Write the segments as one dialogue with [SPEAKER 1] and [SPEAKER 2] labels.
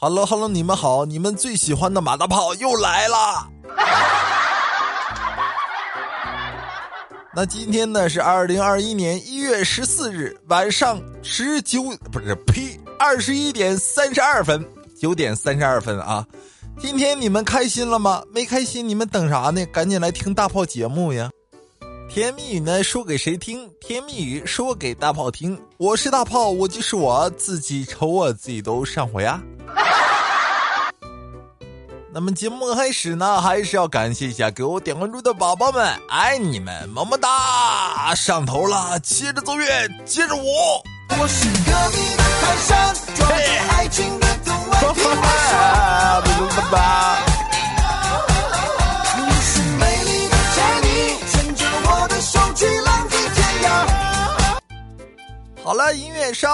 [SPEAKER 1] Hello，Hello，你们好！你们最喜欢的马大炮又来了。那今天呢是二零二一年一月十四日晚上十九，不是呸，二十一点三十二分，九点三十二分啊！今天你们开心了吗？没开心，你们等啥呢？赶紧来听大炮节目呀！甜言蜜语呢，说给谁听？甜言蜜语说给大炮听。我是大炮，我就是我自己，瞅我自己都上火呀。那么节目开始呢，还是要感谢一下给我点关注的宝宝们，爱你们，么么哒！上头了，接着奏乐，接着舞。我是隔壁的泰山，装着爱情的童话，听我说吧。你是美丽的彩妮，牵着我的手去浪迹天涯。好了，音乐收。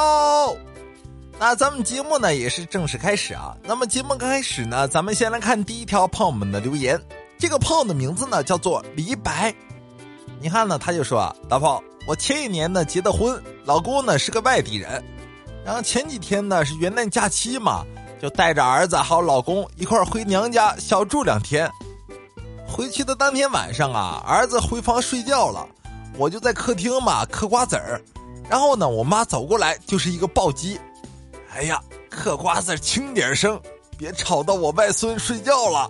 [SPEAKER 1] 那咱们节目呢也是正式开始啊。那么节目刚开始呢，咱们先来看第一条朋友们的留言。这个朋友的名字呢叫做李白。你看呢，他就说啊：“大炮，我前一年呢结的婚，老公呢是个外地人，然后前几天呢是元旦假期嘛，就带着儿子还有老公一块儿回娘家小住两天。回去的当天晚上啊，儿子回房睡觉了，我就在客厅嘛嗑瓜子儿，然后呢，我妈走过来就是一个暴击。”哎呀，嗑瓜子轻点声，别吵到我外孙睡觉了。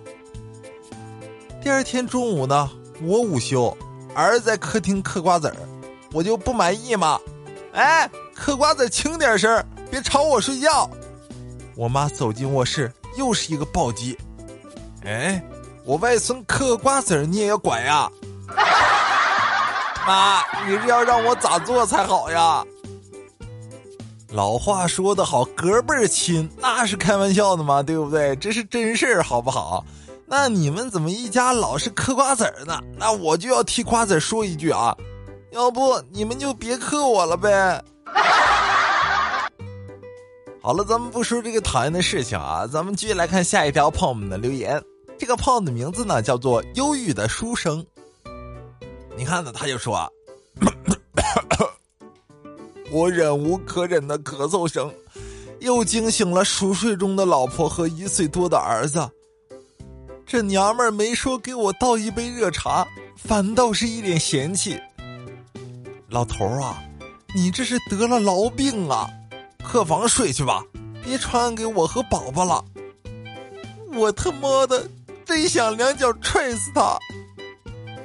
[SPEAKER 1] 第二天中午呢，我午休，儿子在客厅嗑瓜子儿，我就不满意嘛。哎，嗑瓜子轻点声，别吵我睡觉。我妈走进卧室，又是一个暴击。哎，我外孙嗑瓜子你也要管呀？妈，你是要让我咋做才好呀？老话说得好，隔辈儿亲那是开玩笑的嘛？对不对？这是真事儿，好不好？那你们怎么一家老是嗑瓜子儿呢？那我就要替瓜子说一句啊，要不你们就别嗑我了呗。好了，咱们不说这个讨厌的事情啊，咱们继续来看下一条胖们的留言。这个朋友的名字呢叫做忧郁的书生。你看呢，他就说。我忍无可忍的咳嗽声，又惊醒了熟睡中的老婆和一岁多的儿子。这娘们儿没说给我倒一杯热茶，反倒是一脸嫌弃。老头儿啊，你这是得了痨病啊！客房睡去吧，别传染给我和宝宝了。我他妈的真想两脚踹死他！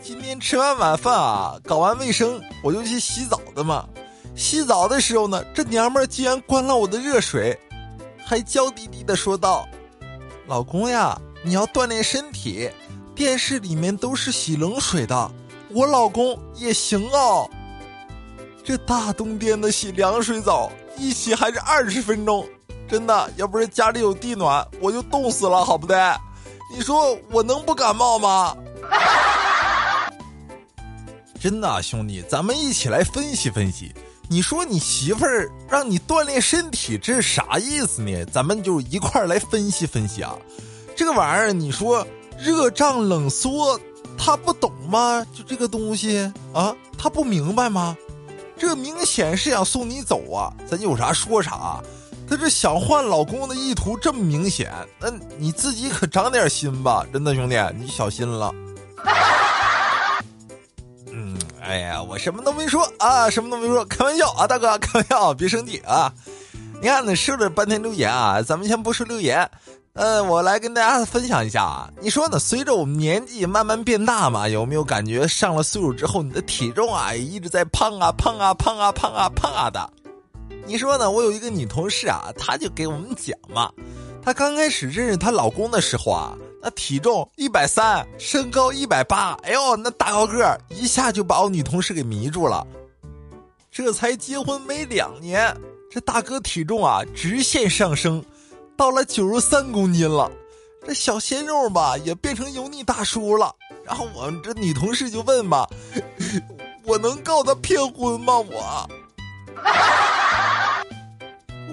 [SPEAKER 1] 今天吃完晚饭啊，搞完卫生，我就去洗澡的嘛。洗澡的时候呢，这娘们儿竟然关了我的热水，还娇滴滴的说道：“老公呀，你要锻炼身体，电视里面都是洗冷水的，我老公也行哦。这大冬天的洗凉水澡，一洗还是二十分钟，真的，要不是家里有地暖，我就冻死了，好不对？你说我能不感冒吗？” 真的，兄弟，咱们一起来分析分析。你说你媳妇儿让你锻炼身体，这是啥意思呢？咱们就一块儿来分析分析啊。这个玩意儿，你说热胀冷缩，他不懂吗？就这个东西啊，他不明白吗？这明显是想送你走啊！咱有啥说啥，他这想换老公的意图这么明显，那你自己可长点心吧，真的兄弟，你小心了。哎呀，我什么都没说啊，什么都没说，开玩笑啊，大哥，开玩笑，别生气啊。你看，呢，说了半天留言啊，咱们先不说留言，呃，我来跟大家分享一下啊。你说呢？随着我们年纪慢慢变大嘛，有没有感觉上了岁数之后，你的体重啊一直在胖啊胖啊胖啊胖啊胖啊的？你说呢？我有一个女同事啊，她就给我们讲嘛，她刚开始认识她老公的时候啊。那体重一百三，身高一百八，哎呦，那大高个一下就把我女同事给迷住了。这才结婚没两年，这大哥体重啊直线上升，到了九十三公斤了。这小鲜肉吧也变成油腻大叔了。然后我这女同事就问吧：“ 我能告他骗婚吗？我？”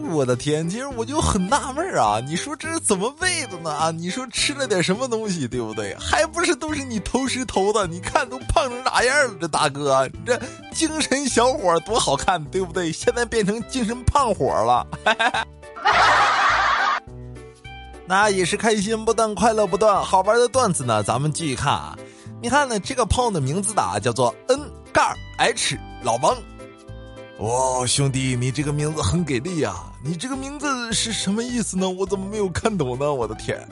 [SPEAKER 1] 我的天，其实我就很纳闷啊！你说这是怎么喂的呢？啊，你说吃了点什么东西，对不对？还不是都是你投食投的？你看都胖成啥样了？这大哥，这精神小伙多好看，对不对？现在变成精神胖伙了。那也是开心不断，快乐不断，好玩的段子呢，咱们继续看啊。你看呢，这个胖的名字的叫做 N 杠 H 老王。哇，兄弟，你这个名字很给力啊！你这个名字是什么意思呢？我怎么没有看懂呢？我的天！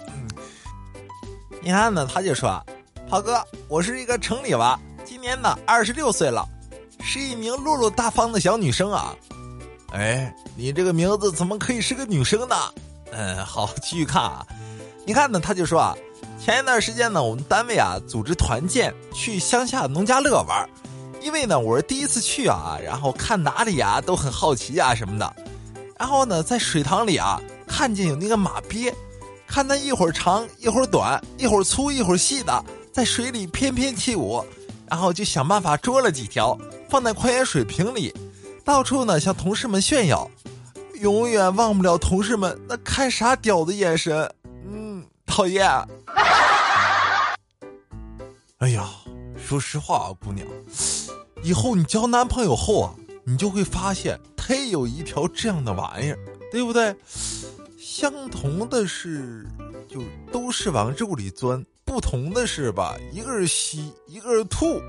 [SPEAKER 1] 你看呢，他就说：“涛哥，我是一个城里娃，今年呢二十六岁了，是一名落落大方的小女生啊。”哎，你这个名字怎么可以是个女生呢？嗯，好，继续看啊。你看呢，他就说啊，前一段时间呢，我们单位啊组织团建去乡下农家乐玩。因为呢，我是第一次去啊，然后看哪里啊都很好奇啊什么的，然后呢，在水塘里啊看见有那个马鳖，看它一会儿长一会儿短，一会儿粗一会儿细的，在水里翩翩起舞，然后就想办法捉了几条，放在矿泉水瓶里，到处呢向同事们炫耀，永远忘不了同事们那看啥屌的眼神，嗯，讨厌。哎呀，说实话啊，姑娘。以后你交男朋友后啊，你就会发现他也有一条这样的玩意儿，对不对？相同的是，就都是往肉里钻；不同的是吧，一个是吸，一个是吐。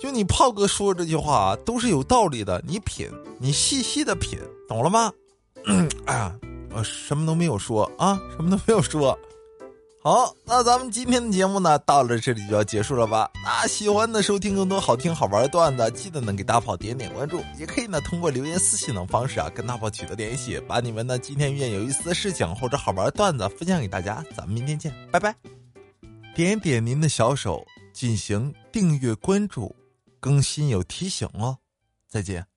[SPEAKER 1] 就你炮哥说这句话啊，都是有道理的。你品，你细细的品，懂了吗？哎呀，我什么都没有说啊，什么都没有说。好，那咱们今天的节目呢，到了这里就要结束了吧？那喜欢的收听更多好听好玩的段子，记得呢给大炮点点关注，也可以呢通过留言私信等方式啊跟大炮取得联系，把你们呢今天遇见有意思的事情或者好玩的段子分享给大家。咱们明天见，拜拜！点点您的小手进行订阅关注，更新有提醒哦。再见。